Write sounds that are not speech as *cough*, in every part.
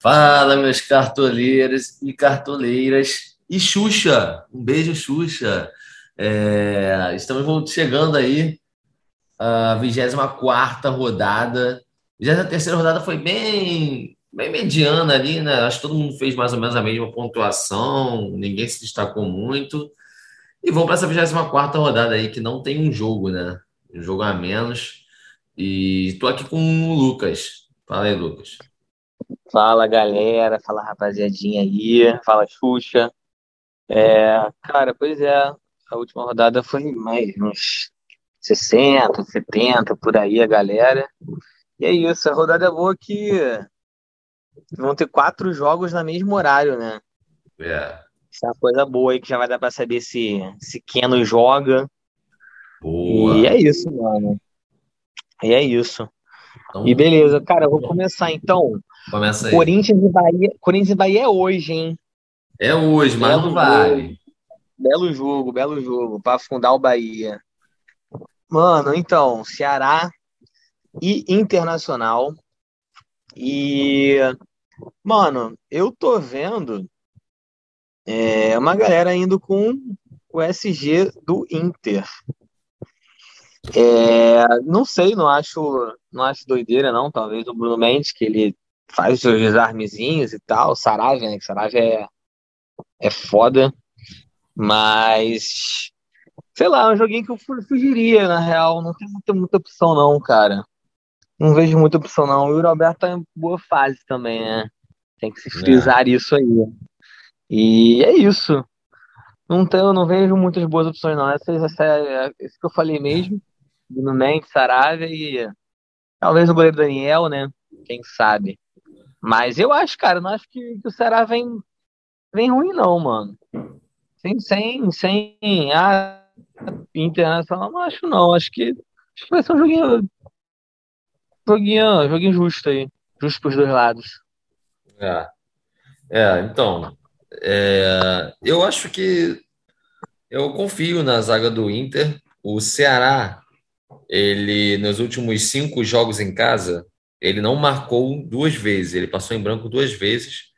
Fala, meus cartoleiros e cartoleiras. E Xuxa, um beijo, Xuxa. É, estamos chegando aí a 24 rodada. A terceira rodada foi bem, bem mediana ali, né? Acho que todo mundo fez mais ou menos a mesma pontuação, ninguém se destacou muito. E vamos para essa 24 rodada aí, que não tem um jogo, né? Um jogo a menos. E tô aqui com o Lucas. Fala aí, Lucas. Fala galera, fala rapaziadinha aí, fala Xuxa. É, cara, pois é, a última rodada foi mais uns 60, 70 por aí a galera. E é isso, a rodada é boa que vão ter quatro jogos no mesmo horário, né? É. Isso é uma coisa boa aí que já vai dar pra saber se, se Keno joga. Boa. E é isso, mano. E é isso. Então, E beleza, cara, eu vou começar então. Começa aí. Corinthians e Bahia. Corinthians e Bahia é hoje, hein? É hoje, mas Belo não vale. Belo jogo, belo jogo, para afundar o Bahia. Mano, então, Ceará e Internacional. E, mano, eu tô vendo é, uma galera indo com o SG do Inter. É, não sei, não acho, não acho doideira, não. Talvez o Bruno Mendes, que ele faz os seus desarmezinhos e tal. Saravia, né? Que Saravia é, é foda. Mas, sei lá, é um joguinho que eu fu- fugiria, na real. Não tem muita, muita opção, não, cara. Não vejo muita opção, não. O Yuri Alberto tá em boa fase também, né? Tem que se frisar isso aí. E é isso. Não tenho, não vejo muitas boas opções, não. Essa, essa é isso que eu falei mesmo. Mendes, Saravia e talvez o goleiro Daniel, né? Quem sabe. Mas eu acho, cara, não acho que, que o Ceará vem, vem ruim, não, mano. Sem, sem, sem a internacional, não acho não. Acho que, acho que vai ser um joguinho, joguinho, joguinho justo aí. Justo pros dois lados. É, é, então, é, eu acho que eu confio na zaga do Inter. O Ceará, ele nos últimos cinco jogos em casa, ele não marcou duas vezes. Ele passou em branco duas vezes.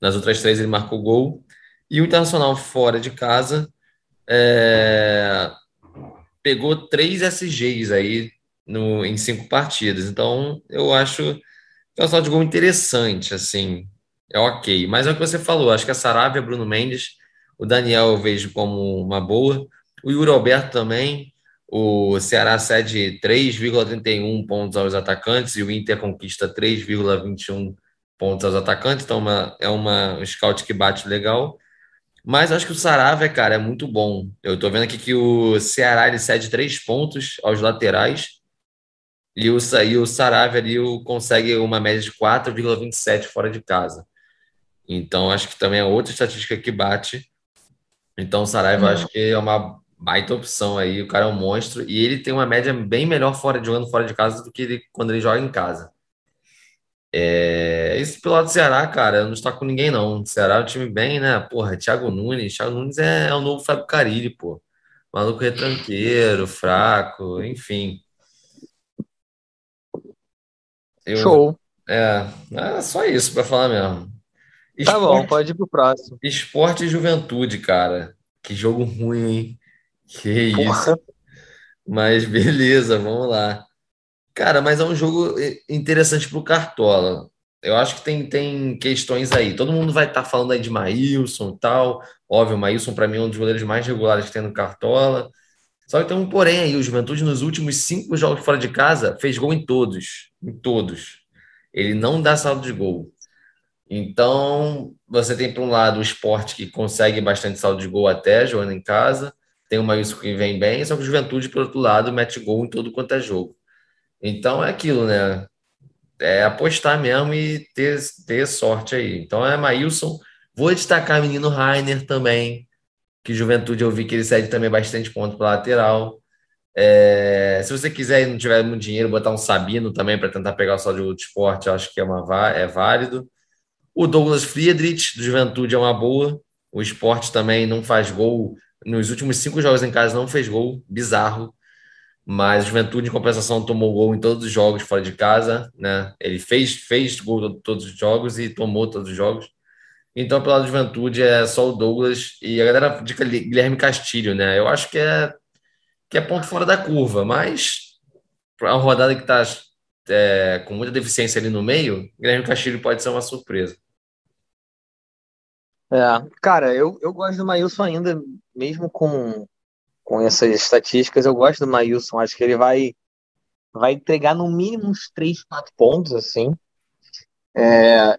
Nas outras três ele marcou gol. E o Internacional fora de casa é, pegou três SGs aí no, em cinco partidas. Então, eu acho que é um saldo de gol interessante, assim. É ok. Mas é o que você falou. Acho que a Saravia, Bruno Mendes, o Daniel eu vejo como uma boa. O Yuri Alberto também. O Ceará cede 3,31 pontos aos atacantes e o Inter conquista 3,21 pontos aos atacantes. Então, uma, é uma, um scout que bate legal. Mas acho que o Saravia, cara, é muito bom. Eu tô vendo aqui que o Ceará ele cede 3 pontos aos laterais e o, e o Saravia ali consegue uma média de 4,27 fora de casa. Então, acho que também é outra estatística que bate. Então, o Saraiva eu acho que é uma baita opção aí. O cara é um monstro e ele tem uma média bem melhor fora jogando fora de casa do que ele, quando ele joga em casa. É, esse pelo lado do Ceará, cara, eu não está com ninguém, não. O Ceará é um time bem, né? Porra, Thiago Nunes. Thiago Nunes é, é o novo Fábio Carille, pô. Maluco retranqueiro, fraco, enfim. Eu, Show. é, é só isso pra falar mesmo. Tá bom, Esporte, pode ir pro próximo. esporte e juventude, cara. Que jogo ruim, hein? Que isso. Porra. Mas beleza, vamos lá. Cara, mas é um jogo interessante pro Cartola. Eu acho que tem, tem questões aí. Todo mundo vai estar falando aí de Maílson e tal. Óbvio, o Maílson, para mim, é um dos goleiros mais regulares que tem no Cartola. Só que tem um porém aí. O Juventude, nos últimos cinco jogos fora de casa, fez gol em todos. Em todos. Ele não dá saldo de gol. Então, você tem, por um lado, o esporte que consegue bastante saldo de gol até, jogando em casa. Tem o Maílson que vem bem. Só que o Juventude, por outro lado, mete gol em todo quanto é jogo. Então, é aquilo, né? é apostar mesmo e ter, ter sorte aí. Então é Maílson. Vou destacar o menino Rainer também, que Juventude eu vi que ele cede também bastante ponto para lateral. É, se você quiser e não tiver muito dinheiro, botar um Sabino também para tentar pegar o saldo do esporte, acho que é, uma, é válido. O Douglas Friedrich, do Juventude, é uma boa. O esporte também não faz gol. Nos últimos cinco jogos em casa não fez gol. Bizarro. mas Juventude, em compensação, tomou gol em todos os jogos fora de casa, né? Ele fez, fez gol em todos os jogos e tomou todos os jogos. Então, pelo lado de Juventude, é só o Douglas e a galera de Guilherme Castilho, né? Eu acho que é, que é ponto fora da curva, mas para uma rodada que está é, com muita deficiência ali no meio, Guilherme Castilho pode ser uma surpresa. É, cara, eu, eu gosto do Maílson ainda, mesmo com, com essas estatísticas, eu gosto do Maílson. Acho que ele vai, vai entregar no mínimo uns 3, 4 pontos, assim. É,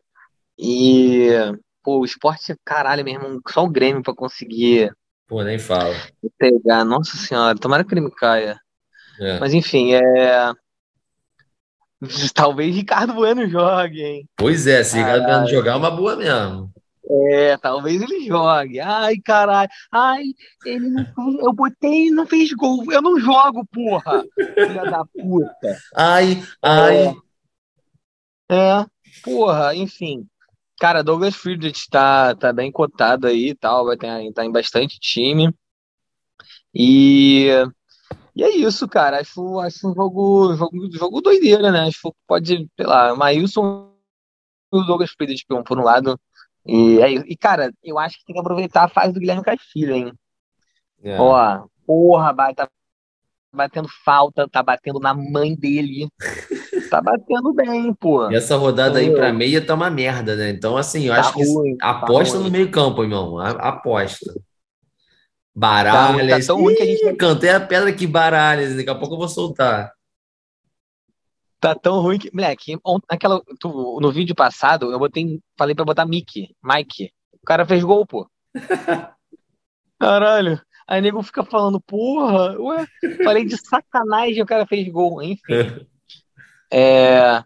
e, pô, o esporte, caralho mesmo, só o Grêmio pra conseguir. Pô, nem fala. Pegar, nossa senhora, tomara que ele me caia. É. Mas enfim, é. Talvez Ricardo Bueno jogue, hein? Pois é, se Ricardo Bueno jogar é uma boa mesmo. É, talvez ele jogue. Ai, caralho. Ai, ele não eu botei e não fez gol. Eu não jogo, porra. Filha da puta. Ai, ai. É, é, porra, enfim. Cara, Douglas Friedrich tá, tá bem cotado aí e tal, vai ter, tá em bastante time. E, e é isso, cara. Acho, acho um jogo, jogo, jogo doideira, né? Acho que pode, sei lá, Maílson e o Douglas Friedrich por um lado e, é, e, cara, eu acho que tem que aproveitar a fase do Guilherme Castilho, hein? É. Ó, porra, tá batendo falta, tá batendo na mãe dele. *laughs* tá batendo bem, pô. E essa rodada aí pra meia tá uma merda, né? Então, assim, eu tá acho ruim, que tá aposta tá no meio-campo, irmão. Aposta. Baralhas. Tá, tá tão ruim que a gente. Cantei a pedra que baralhas. Daqui a pouco eu vou soltar. Tá tão ruim que. Moleque, naquela, tu, no vídeo passado, eu botei, falei pra botar Mickey, Mike. O cara fez gol, pô. *laughs* Caralho. Aí nego fica falando, porra, ué, falei de sacanagem, o cara fez gol, enfim. É,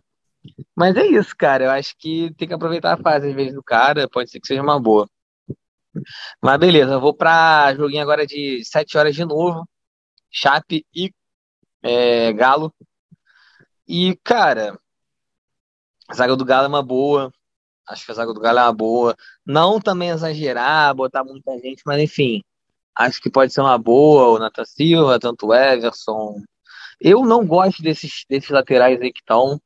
mas é isso, cara. Eu acho que tem que aproveitar a fase às vezes do cara, pode ser que seja uma boa. Mas beleza, eu vou pra joguinho agora de 7 horas de novo. Chape e é, Galo. E, cara, a zaga do Galo é uma boa. Acho que a zaga do Galo é uma boa. Não também exagerar, botar muita gente, mas enfim. Acho que pode ser uma boa. O Nathan Silva, tanto o Everson. Eu não gosto desses, desses laterais aí que estão.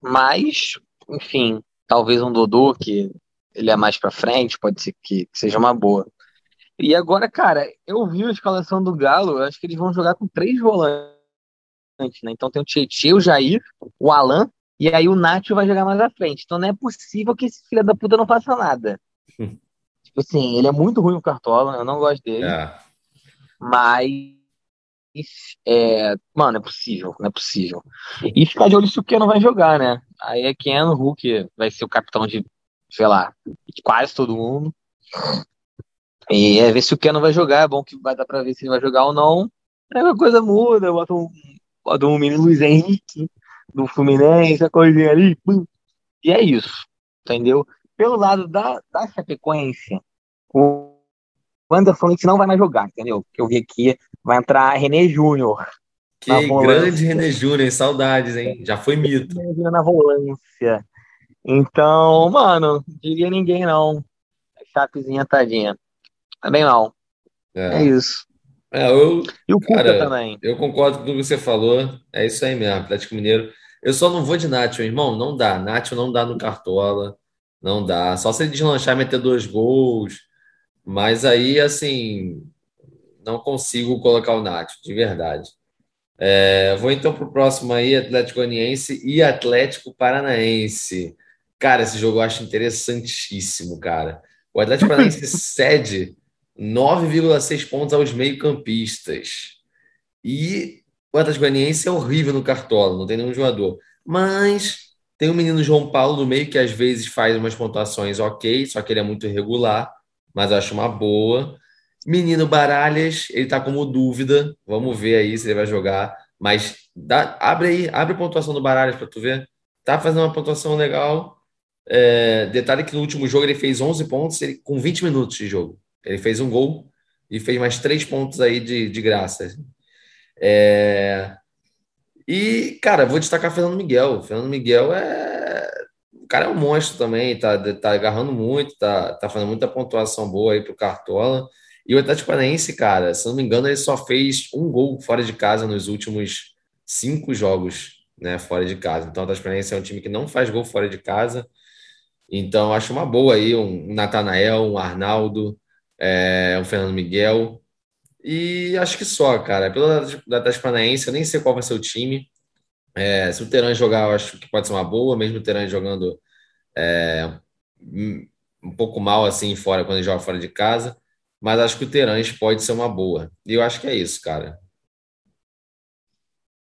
Mas, enfim, talvez um Dodô, que ele é mais pra frente, pode ser que, que seja uma boa. E agora, cara, eu vi a escalação do Galo, acho que eles vão jogar com três volantes né? Então tem o Tietchan, o Jair, o Alan, e aí o Nacho vai jogar mais à frente. Então não é possível que esse filho da puta não faça nada. *laughs* tipo assim, ele é muito ruim o Cartola, eu não gosto dele. É. Mas. É, mano, é possível, não é possível. E ficar de olho se o Ken não vai jogar, né? Aí é Ken, Hulk vai ser o capitão de, sei lá, de quase todo mundo. E é ver se o Ken não vai jogar, é bom que vai dar pra ver se ele vai jogar ou não. Aí a coisa muda, bota um do menino Luiz Henrique, do Fluminense, a coisinha ali. Pum. E é isso, entendeu? Pelo lado da, da Chapecoense, o Anderson não vai mais jogar, entendeu? Que eu vi aqui, vai entrar René Júnior. Que grande René Júnior, saudades, hein? Já foi mito. Na volância. Então, mano, diria ninguém não. Chapezinha tadinha. Tá bem mal. É, é isso. É, eu, e o Cuca cara, também. Eu concordo com o que você falou. É isso aí mesmo, Atlético Mineiro. Eu só não vou de Nacho, irmão. Não dá. Nacho não dá no Cartola. Não dá. Só se ele deslanchar e meter dois gols. Mas aí, assim, não consigo colocar o Nacho, de verdade. É, vou então para o próximo aí, Atlético Goianiense e Atlético Paranaense. Cara, esse jogo eu acho interessantíssimo, cara. O Atlético Paranaense *laughs* cede 9,6 pontos aos meio-campistas. E o Atlético Goianiense é horrível no cartola, não tem nenhum jogador. Mas tem o menino João Paulo no meio que às vezes faz umas pontuações ok, só que ele é muito irregular, mas acho uma boa. Menino Baralhas, ele tá como dúvida. Vamos ver aí se ele vai jogar. Mas dá, abre aí, abre a pontuação do Baralhas para tu ver. Tá fazendo uma pontuação legal. É, detalhe que no último jogo ele fez 11 pontos ele, com 20 minutos de jogo. Ele fez um gol e fez mais três pontos aí de, de graça. É... E, cara, vou destacar Fernando Miguel. Fernando Miguel é. O cara é um monstro também, tá, tá agarrando muito, tá, tá fazendo muita pontuação boa aí pro Cartola. E o Atlético Paranaense, cara, se não me engano, ele só fez um gol fora de casa nos últimos cinco jogos, né, fora de casa. Então, o Atlético Paranaense é um time que não faz gol fora de casa. Então, acho uma boa aí um Natanael, um Arnaldo, é, um Fernando Miguel. E acho que só, cara. Pelo Atlético Paranaense, eu nem sei qual vai ser o time. É, se o Teran jogar, eu acho que pode ser uma boa, mesmo o Teran jogando é, um pouco mal assim fora, quando ele joga fora de casa. Mas acho que o Terãs pode ser uma boa. E eu acho que é isso, cara.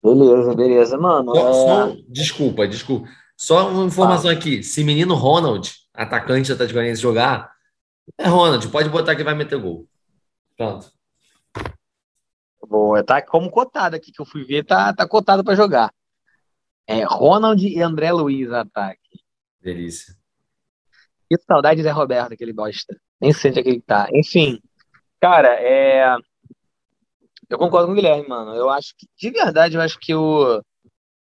Beleza, beleza, mano. Só, é... só, desculpa, desculpa. Só uma informação ah. aqui. Se menino Ronald, atacante da Atlético jogar, é Ronald, pode botar que vai meter gol. Pronto. Boa, tá como cotado aqui que eu fui ver, tá, tá cotado para jogar. É Ronald e André Luiz ataque. Delícia. Que saudade de Zé Roberto que ele gosta. Nem sei onde é que ele tá. Enfim, cara, é. Eu concordo com o Guilherme, mano. Eu acho que, de verdade, eu acho que o,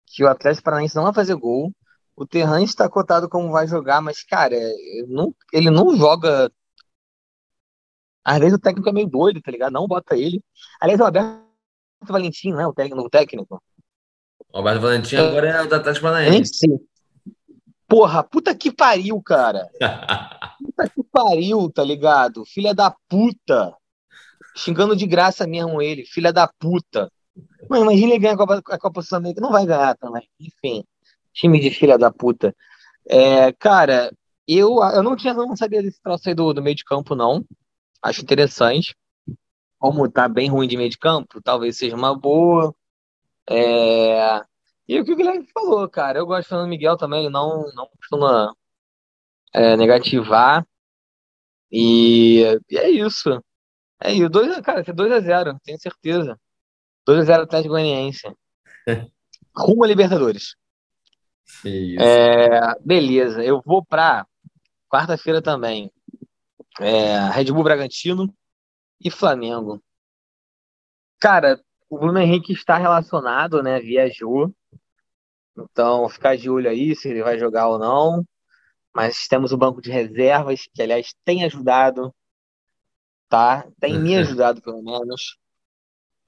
que o Atlético Paranaense não vai fazer gol. O Terran está cotado como vai jogar, mas, cara, não, ele não joga. Às vezes o técnico é meio doido, tá ligado? Não bota ele. Aliás, o Alberto Valentim, né? O técnico. O técnico. O Alberto Valentim agora é o da Atlético Paranaense. Porra, puta que pariu, cara. *laughs* puta que pariu, tá ligado? Filha da puta. Xingando de graça mesmo ele, filha da puta. Mas imagina ele ganhar a Copa, a Copa Sul-Americana. Não vai ganhar também. Enfim, time de filha da puta. É, cara, eu, eu não tinha, não sabia desse troço aí do, do meio de campo, não. Acho interessante. Como tá bem ruim de meio de campo, talvez seja uma boa. É, e o que o Guilherme falou, cara, eu gosto do Fernando Miguel também, ele não, não costuma é, negativar. E, e, é isso. É isso. Dois, cara, é 2x0, tenho certeza. 2x0 Atlético Goianiense. Rumo a Libertadores. É, beleza, eu vou pra quarta-feira também. É, Red Bull Bragantino e Flamengo. Cara, o Bruno Henrique está relacionado, né? Viajou. Então, ficar de olho aí se ele vai jogar ou não. Mas temos o banco de reservas, que aliás tem ajudado, tá? Tem me ajudado, pelo menos.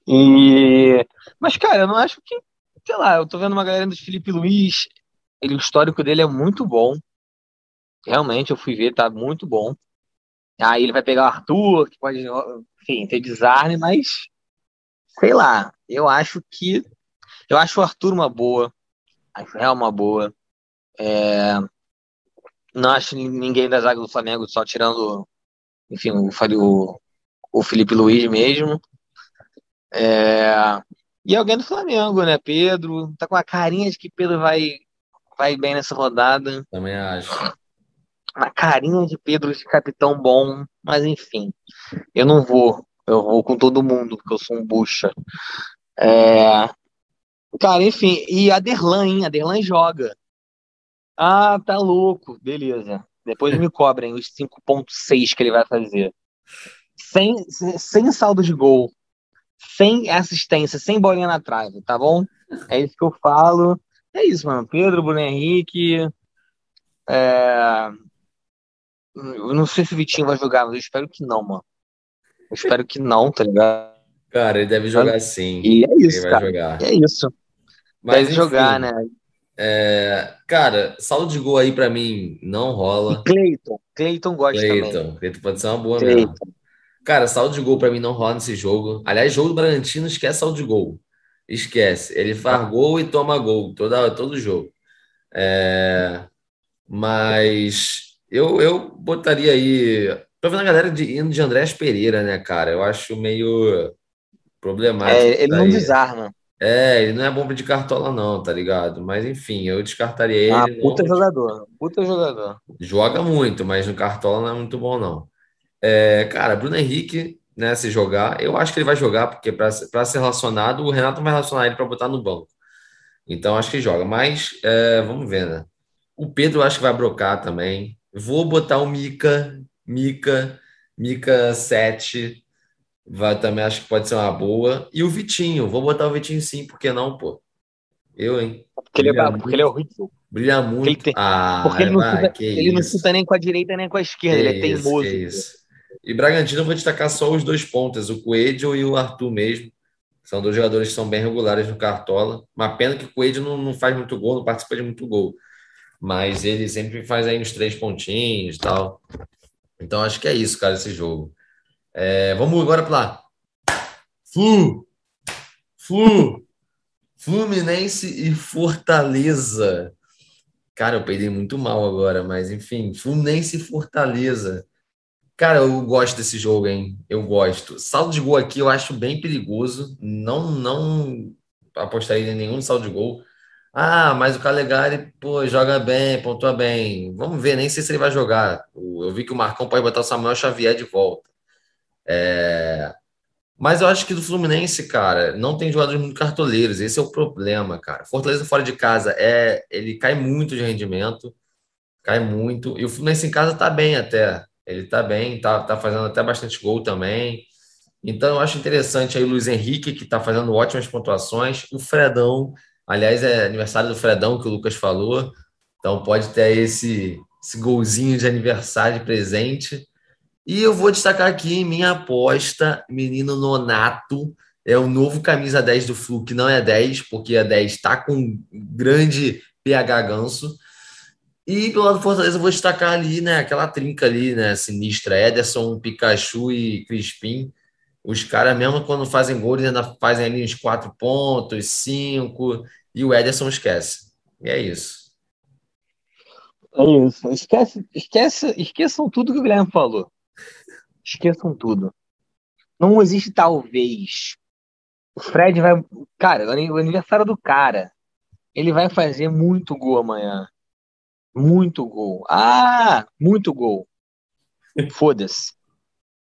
E... Mas, cara, eu não acho que. Sei lá, eu tô vendo uma galera do Felipe Luiz. Ele, o histórico dele é muito bom. Realmente, eu fui ver, tá muito bom. Aí ele vai pegar o Arthur, que pode, enfim, ter desarme, mas sei lá, eu acho que. Eu acho o Arthur uma boa. Acho é uma boa. É, não acho ninguém da zaga do Flamengo, só tirando, enfim, o, o, o Felipe Luiz mesmo. É, e alguém do Flamengo, né? Pedro. Tá com a carinha de que Pedro vai, vai bem nessa rodada. Também acho. Uma carinha de Pedro de capitão bom, mas enfim. Eu não vou. Eu vou com todo mundo, porque eu sou um bucha. É, Cara, enfim, e a Derlan, hein? A Derlan joga. Ah, tá louco. Beleza. Depois me cobrem os 5.6 que ele vai fazer. Sem, sem saldo de gol, sem assistência, sem bolinha na trave, tá bom? É isso que eu falo. É isso, mano. Pedro, Bruno Henrique. É... Eu não sei se o Vitinho vai jogar, mas eu espero que não, mano. Eu espero que não, tá ligado? Cara, ele deve jogar sim. E é isso, cara. É isso. Mas, Deve enfim, jogar, né? É, cara, saldo de gol aí para mim não rola. E Cleiton, Cleiton gosta Clayton. também. Cleiton pode ser uma boa Clayton. mesmo. Cara, saldo de gol para mim não rola nesse jogo. Aliás, jogo do Bragantino esquece saldo de gol. Esquece. Ele faz gol e toma gol toda, todo jogo. É, mas eu, eu botaria aí. Tô vendo a galera de, indo de Andrés Pereira, né, cara? Eu acho meio problemático. É, ele não desarma. É, ele não é bomba de cartola, não, tá ligado? Mas enfim, eu descartaria ele. Ah, puta jogador, puta jogador. Joga muito, mas no cartola não é muito bom, não. É, cara, Bruno Henrique, né, se jogar, eu acho que ele vai jogar, porque para ser relacionado, o Renato vai relacionar ele para botar no banco. Então acho que joga, mas é, vamos ver, né? O Pedro acho que vai brocar também. Vou botar o Mica, Mica, Mica 7 Vai, também acho que pode ser uma boa. E o Vitinho, vou botar o Vitinho sim, por que não, pô? Eu, hein? Porque ele, é, porque ele é horrível. Brilha muito. Porque ele, tem, ah, porque ele, não, vai, chuta, ele não chuta nem com a direita nem com a esquerda, que ele é teimoso. Isso, E Bragantino eu vou destacar só os dois pontas, o Coelho e o Arthur mesmo. São dois jogadores que são bem regulares no Cartola. Uma pena que o Coelho não, não faz muito gol, não participa de muito gol. Mas ele sempre faz aí uns três pontinhos e tal. Então acho que é isso, cara, esse jogo. É, vamos agora para Flu! Flu! Fluminense e Fortaleza. Cara, eu peidei muito mal agora, mas enfim, Fluminense e Fortaleza. Cara, eu gosto desse jogo, hein? Eu gosto. Saldo de gol aqui eu acho bem perigoso. Não, não apostaria em nenhum saldo de gol. Ah, mas o Calegari, pô, joga bem, pontua bem. Vamos ver, nem sei se ele vai jogar. Eu vi que o Marcão pode botar o Samuel Xavier de volta. É... Mas eu acho que do Fluminense, cara, não tem jogadores muito cartoleiros. Esse é o problema, cara. Fortaleza fora de casa é, ele cai muito de rendimento, cai muito. E o Fluminense em casa tá bem até. Ele tá bem, tá, tá fazendo até bastante gol também. Então eu acho interessante aí o Luiz Henrique, que tá fazendo ótimas pontuações. O Fredão, aliás, é aniversário do Fredão que o Lucas falou. Então pode ter esse, esse golzinho de aniversário de presente. E eu vou destacar aqui minha aposta, menino Nonato, é o novo camisa 10 do Flu, que não é 10, porque a 10 está com grande PH ganso. E pelo lado do Fortaleza eu vou destacar ali, né, aquela trinca ali, né, sinistra, Ederson, Pikachu e Crispim. Os caras, mesmo quando fazem gol, eles ainda fazem ali uns 4 pontos, 5, e o Ederson esquece. E é isso. É isso. Esquece, esquece, esqueçam tudo que o Guilherme falou. Esqueçam tudo. Não existe talvez. O Fred vai. Cara, o aniversário do cara. Ele vai fazer muito gol amanhã. Muito gol. Ah! Muito gol. Foda-se.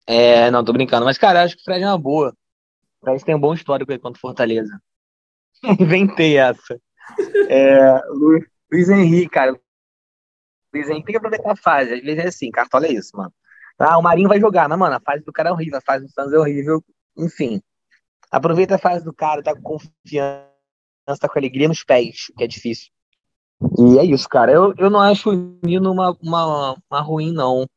É, não, tô brincando. Mas, cara, acho que o Fred é uma boa. O Fred tem um bom histórico aí contra Fortaleza. *laughs* Inventei essa. É, Luiz Henrique, cara. Luiz Henrique tem que aproveitar a fase. Às vezes é assim, cartola é isso, mano. Ah, o Marinho vai jogar, mas, mano, a fase do cara é horrível, a fase do Santos é horrível. Enfim. Aproveita a fase do cara, tá com confiança, tá com alegria nos pés, que é difícil. E é isso, cara. Eu, eu não acho o Nino uma, uma, uma ruim, não.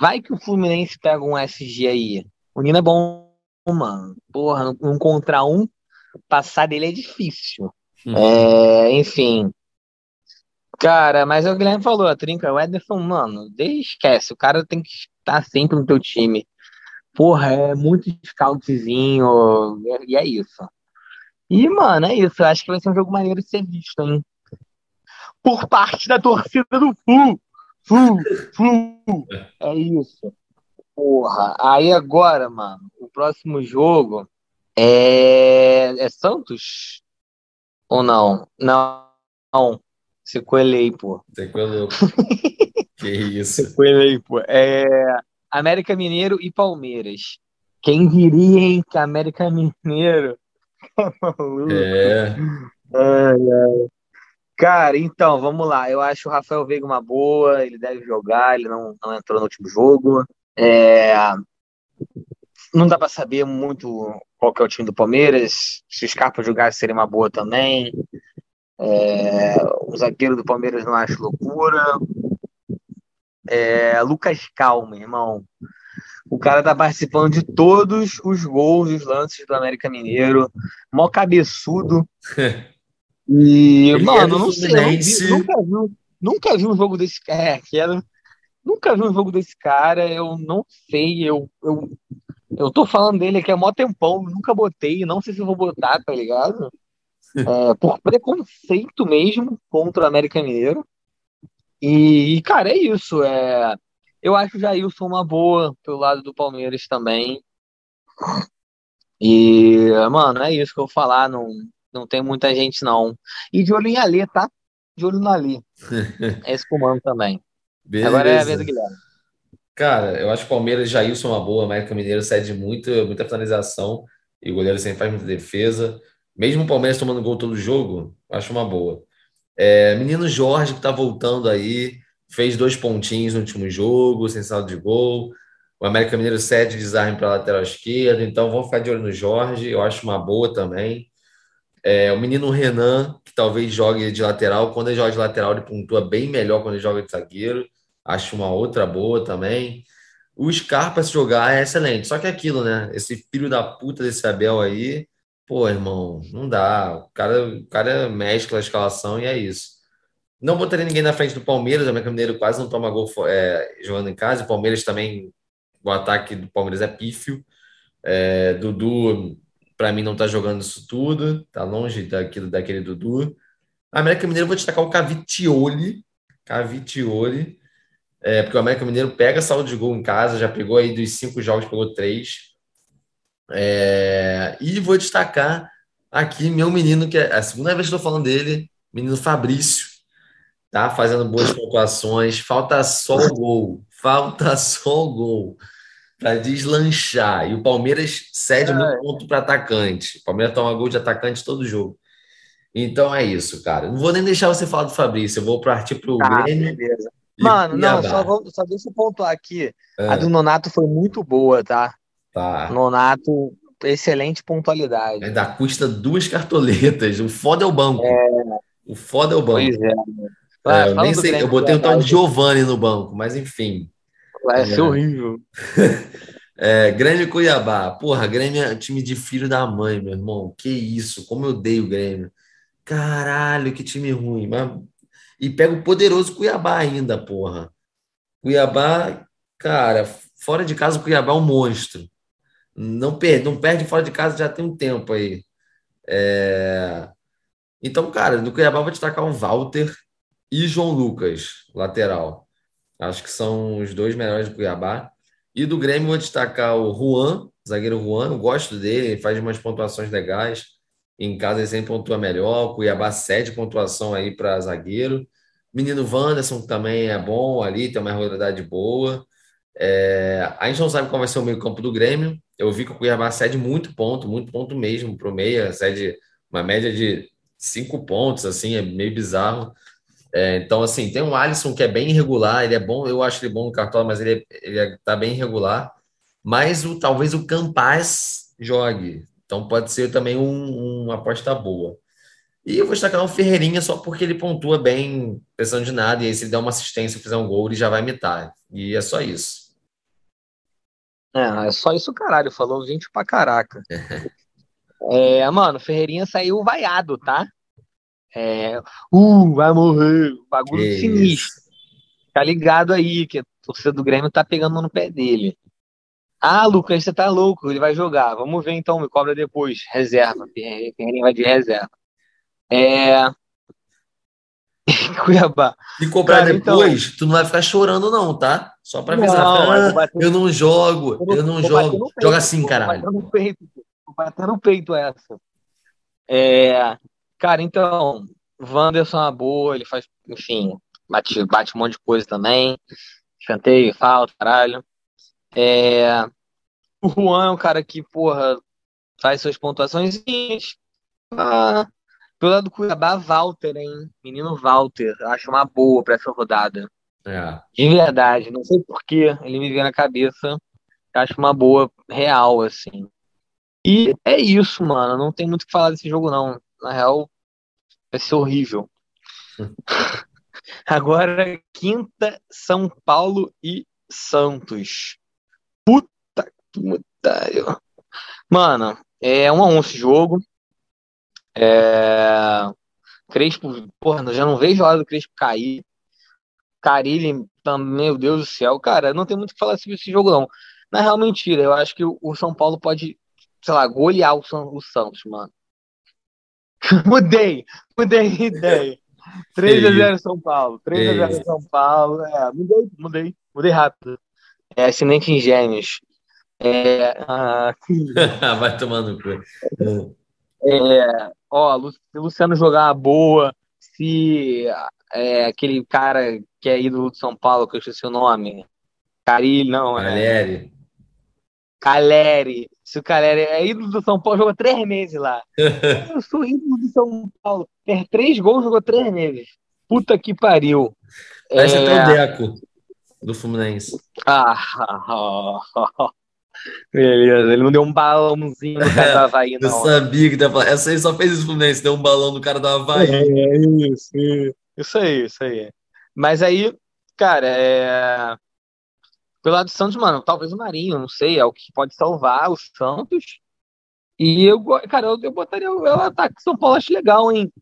Vai que o Fluminense pega um SG aí. O Nino é bom, mano. Porra, um contra um, passar dele é difícil. Uhum. É, enfim. Cara, mas é o Guilherme falou, a trinca, o Ederson, mano, esquece, o cara tem que estar sempre no teu time. Porra, é muito scoutzinho, e é isso. E, mano, é isso, eu acho que vai ser um jogo maneiro de ser visto, hein? Por parte da torcida do Flu. Flu, Flu. É isso. Porra, aí agora, mano, o próximo jogo é, é Santos? Ou não? Não. não. Sequelei, pô. Sequelou. *laughs* que isso. Sequelei, pô. É América Mineiro e Palmeiras. Quem diria, hein, que América Mineiro. *laughs* é. é, é. Cara, então, vamos lá. Eu acho o Rafael Veiga uma boa, ele deve jogar, ele não, não entrou no último jogo. É... Não dá para saber muito qual que é o time do Palmeiras. Se o Scarpa jogar, seria uma boa também. É, o zagueiro do Palmeiras não acho loucura. É, Lucas Calma, irmão. O cara tá participando de todos os gols os lances do América Mineiro. Mó cabeçudo. *laughs* E, Ele mano, não sei. Vi, nunca, vi, nunca vi um jogo desse cara. É, era, nunca vi um jogo desse cara. Eu não sei. Eu, eu, eu tô falando dele aqui há mó tempão. Nunca botei. Não sei se vou botar, tá ligado? é, por preconceito mesmo contra o América Mineiro. E, cara, é isso. É, eu acho o Jailson uma boa pelo lado do Palmeiras também. E, mano, é isso que eu vou falar. Não, não tem muita gente, não. E de olho em Alê, tá? De olho no Alê. *laughs* é esse comando também. Beleza. Agora é a vez do Guilherme. Cara, eu acho que o Palmeiras e Jailson é uma boa. O América Mineiro cede muito, muita finalização. E o goleiro sempre faz muita defesa. Mesmo o Palmeiras tomando gol todo jogo, acho uma boa. É, menino Jorge, que está voltando aí, fez dois pontinhos no último jogo, sem saldo de gol. O América Mineiro cede desarme para lateral esquerda, então vamos ficar de olho no Jorge, eu acho uma boa também. É, o menino Renan, que talvez jogue de lateral, quando ele joga de lateral, ele pontua bem melhor quando ele joga de zagueiro, acho uma outra boa também. O Scarpa se jogar é excelente. Só que é aquilo, né? Esse filho da puta desse Abel aí, pô, irmão, não dá. O cara, o cara mescla a escalação e é isso. Não botaria ninguém na frente do Palmeiras, o América Mineiro quase não toma gol é, jogando em casa. O Palmeiras também, o ataque do Palmeiras é pífio. É, Dudu, para mim, não tá jogando isso tudo, tá longe daquilo, daquele Dudu. A América Mineiro, eu vou destacar o Cavitioli. Cavitioli. É, porque o América Mineiro pega saldo de gol em casa, já pegou aí dos cinco jogos, pegou três. É, e vou destacar aqui meu menino, que é a segunda vez que estou falando dele, menino Fabrício, tá fazendo boas pontuações. Falta só o gol, falta só o gol para deslanchar. E o Palmeiras cede é. muito ponto para atacante. O Palmeiras toma gol de atacante todo jogo. Então é isso, cara. Não vou nem deixar você falar do Fabrício, eu vou partir para o tá, Grêmio. Beleza. Mano, não, só, vou, só deixa eu pontuar aqui. É. A do Nonato foi muito boa, tá? Tá. Nonato, excelente pontualidade. Ainda custa duas cartoletas. O foda é o banco. É. O foda é o banco. Pois é. é eu nem sei, eu botei o tal de Giovanni no banco, mas enfim. Vai ser é. horrível. *laughs* É, Grêmio Cuiabá. Porra, Grêmio é time de filho da mãe, meu irmão. Que isso, como eu odeio o Grêmio. Caralho, que time ruim. Mas... E pega o poderoso Cuiabá ainda, porra. Cuiabá, cara, fora de casa o Cuiabá é um monstro. Não perde, não perde fora de casa já tem um tempo aí. É... Então, cara, no Cuiabá vou destacar o Walter e João Lucas, lateral. Acho que são os dois melhores do Cuiabá. E do Grêmio vou destacar o Juan, zagueiro Juan, gosto dele, faz umas pontuações legais. Em casa ele sempre pontua melhor. Cuiabá cede pontuação aí para zagueiro. Menino Wanderson também é bom ali, tem uma regularidade boa. É, a gente não sabe qual vai ser o meio campo do Grêmio. Eu vi que o Cuiabá cede muito ponto, muito ponto mesmo para o meia, cede uma média de cinco pontos, assim, é meio bizarro. É, então, assim, tem um Alisson que é bem irregular, ele é bom, eu acho ele bom no cartola, mas ele, ele é, tá bem irregular. Mas o, talvez o Campaz jogue. Então pode ser também um, uma aposta boa. E eu vou destacar o Ferreirinha só porque ele pontua bem, pensando de nada, e aí se ele der uma assistência fizer um gol, ele já vai imitar. E é só isso. É, é só isso, caralho. Falou 20 pra caraca. *laughs* é, mano, Ferreirinha saiu vaiado, tá? É, uh, vai morrer, bagulho que sinistro. Isso. Tá ligado aí que a torcida do Grêmio tá pegando no pé dele. Ah, Lucas, você tá louco, ele vai jogar. Vamos ver então, me cobra depois. Reserva, Ferreirinha vai de reserva. É. *laughs* Cuiabá. Se cobrar Cara, depois, então... tu não vai ficar chorando, não, tá? Só pra avisar. Não, ah, bater... Eu não jogo, eu não, jogo. Joga assim, caralho. Vou bater no peito, vou bater no peito essa. É. Cara, então, Wanderson é uma boa, ele faz, enfim, bate, bate um monte de coisa também. Chanteio, falta, caralho. É, o Juan é um cara que, porra, faz suas pontuações. Ah, pelo lado do Cuiabá, Walter, hein? Menino Walter, acho uma boa pra essa rodada. É. De verdade, não sei porquê, ele me veio na cabeça. Acho uma boa real, assim. E é isso, mano. Não tem muito o que falar desse jogo, não. Na real, vai ser horrível. *laughs* Agora, quinta, São Paulo e Santos. Puta pariu. Mano, é um a um esse jogo. É... Crespo, porra, já não vejo a hora do Crespo cair. Carilli, meu Deus do céu, cara, não tem muito o que falar sobre esse jogo, não. Na real, mentira. Eu acho que o São Paulo pode, sei lá, golear o, Santos, mano. *laughs* mudei, mudei de ideia. 3x0 São Paulo. 3x0 São Paulo. É, mudei, mudei, mudei rápido. É assinante em gêmeos. É, *laughs* ah, Vai tomando cu. É, ó, se o Luciano jogar uma boa, se é, aquele cara que é ídolo de São Paulo, que eu esqueci o nome, Carilho, não, é. Caleri. Caleri. Se o Caleri é ídolo do São Paulo, jogou três meses lá. *laughs* eu sou ídolo do São Paulo. Ter três gols, jogou três meses. Puta que pariu. Parece é... até o Deco do Fluminense. Ah, beleza. Ele não deu um balãozinho no cara do Havaí, não. Eu sabia que dava. Essa aí só fez isso Fluminense, deu um balão no cara do Havaí. É, isso, isso aí, isso aí. Mas aí, cara, é Pelo lado do Santos, mano, talvez o Marinho, não sei, é o que pode salvar o Santos. E eu, cara, eu, eu botaria o, ataque São Paulo, acho legal, hein?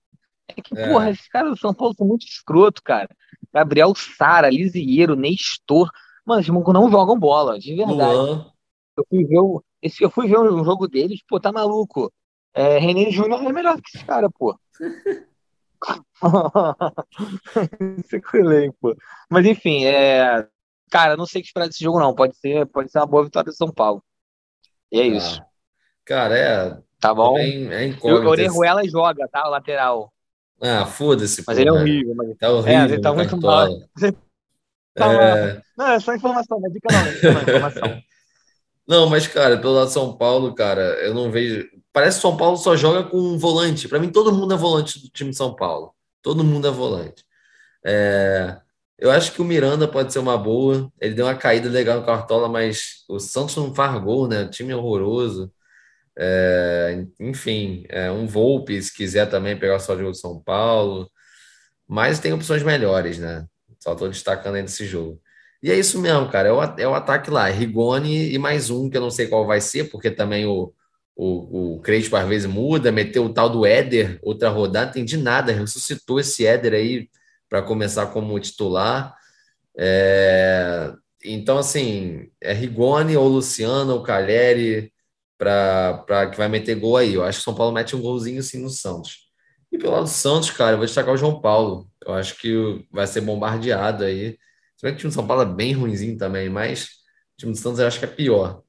É que, é. porra, esses caras do São Paulo são muito escroto, cara. Gabriel Sara, Lisieiro, Nestor. Mano, esses malucos não jogam bola, de verdade. Luan. Eu fui ver, esse, eu fui ver um jogo deles, pô, tá maluco. É, René Júnior é melhor que esse cara, pô. *laughs* *laughs* Seculei, pô. Mas enfim, é. Cara, não sei o que esperar desse jogo, não. Pode ser, pode ser uma boa vitória do São Paulo. E é ah. isso. Cara, é. Tá bom? É o Orejuela joga, tá? O lateral. Ah, foda-se. Mas pô, ele é horrível. Mas... Tá horrível. É, ele tá muito mal. *laughs* Tá é... Não, é só informação, não é dica não, é informação. *laughs* Não, mas, cara, pelo lado de São Paulo, cara, eu não vejo. Parece que São Paulo só joga com um volante. Para mim, todo mundo é volante do time de São Paulo. Todo mundo é volante. É... Eu acho que o Miranda pode ser uma boa. Ele deu uma caída legal no Cartola, mas o Santos não faz gol, né? O time é horroroso. É... Enfim, é um Volpe, se quiser também pegar o só de São Paulo. Mas tem opções melhores, né? Só estou destacando aí desse jogo. E é isso mesmo, cara. É o, é o ataque lá. Rigoni e mais um, que eu não sei qual vai ser, porque também o, o, o Crespo às vezes muda, meteu o tal do Éder, outra rodada, não entendi nada, ressuscitou esse Éder aí para começar como titular. É, então, assim, é Rigoni ou Luciano ou Cagliari para que vai meter gol aí. Eu acho que o São Paulo mete um golzinho sim no Santos. E pelo lado do Santos, cara, eu vou destacar o João Paulo. Eu acho que vai ser bombardeado aí. Se bem que o time do São Paulo é bem ruimzinho também, mas o time do Santos eu acho que é pior.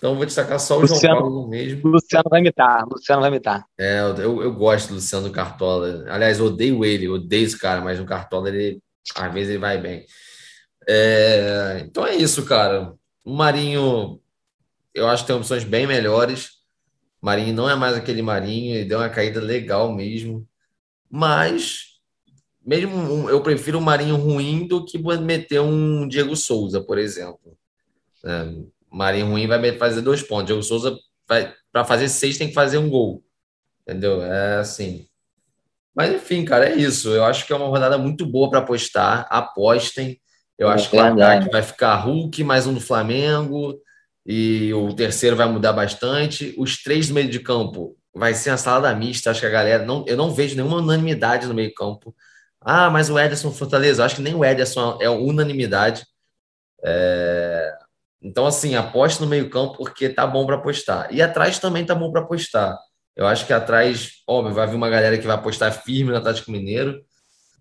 Então vou destacar só o Luciano, João Paulo mesmo. Luciano vai imitar, Luciano vai imitar. É, eu, eu gosto do Luciano Cartola. Aliás, eu odeio ele, eu odeio esse cara, mas no Cartola ele às vezes ele vai bem. É, então é isso, cara. O Marinho, eu acho que tem opções bem melhores. O Marinho não é mais aquele Marinho, ele deu uma caída legal mesmo. Mas mesmo eu prefiro um Marinho ruim do que meter um Diego Souza, por exemplo. É, Marinho ruim vai fazer dois pontos. Diego Souza vai para fazer seis tem que fazer um gol, entendeu? É assim. Mas enfim, cara, é isso. Eu acho que é uma rodada muito boa para apostar. Apostem. Eu é acho que o ataque vai ficar Hulk, mais um do Flamengo, e o terceiro vai mudar bastante. Os três do meio de campo vai ser uma salada mista. Acho que a galera. Não, eu não vejo nenhuma unanimidade no meio campo. Ah, mas o Ederson Fortaleza, acho que nem o Ederson é unanimidade. É... Então, assim, aposte no meio-campo porque tá bom para apostar. E atrás também tá bom para apostar. Eu acho que atrás, óbvio, vai vir uma galera que vai apostar firme no Atlético Mineiro,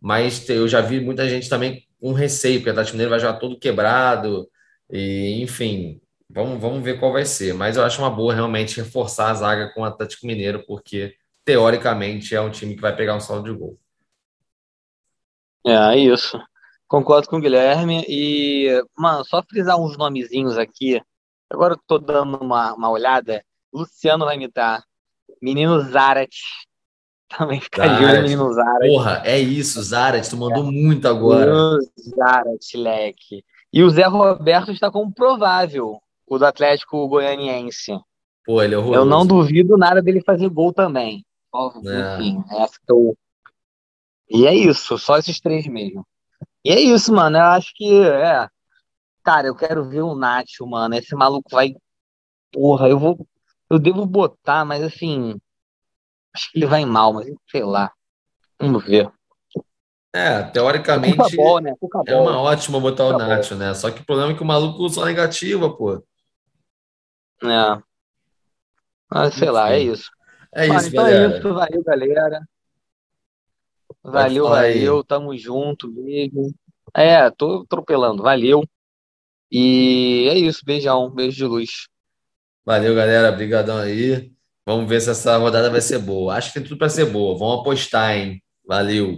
mas eu já vi muita gente também com receio, porque o Atlético Mineiro vai jogar todo quebrado, e enfim, vamos, vamos ver qual vai ser. Mas eu acho uma boa realmente reforçar a zaga com o Atlético Mineiro, porque teoricamente é um time que vai pegar um saldo de gol. É, é, isso. Concordo com o Guilherme. E, mano, só frisar uns nomezinhos aqui. Agora eu tô dando uma, uma olhada. Luciano vai imitar. Menino Zarat. Também fica de olho, menino Zarat. Porra, é isso, Zarat. Tu mandou é. muito agora. Zarat, leque. E o Zé Roberto está como provável, o do Atlético Goianiense. Pô, ele é horroroso. Eu não duvido nada dele fazer gol também. É. Enfim, essa que eu e é isso, só esses três mesmo. E é isso, mano. Eu acho que é. Cara, eu quero ver o Nacho, mano. Esse maluco vai. Porra, eu vou. Eu devo botar, mas assim. Acho que ele vai mal, mas sei lá. Vamos ver. É, teoricamente ball, né? é uma ótima botar o Nacho, né? Só que o problema é que o maluco só negativa, pô. É. Mas sei Enfim. lá, é isso. É isso, então galera. é isso, valeu, galera. Valeu, valeu, tamo junto, beijo. É, tô atropelando, valeu. E é isso, beijão, beijo de luz. Valeu, galera, brigadão aí. Vamos ver se essa rodada vai ser boa. Acho que tem tudo para ser boa. Vamos apostar, hein? Valeu.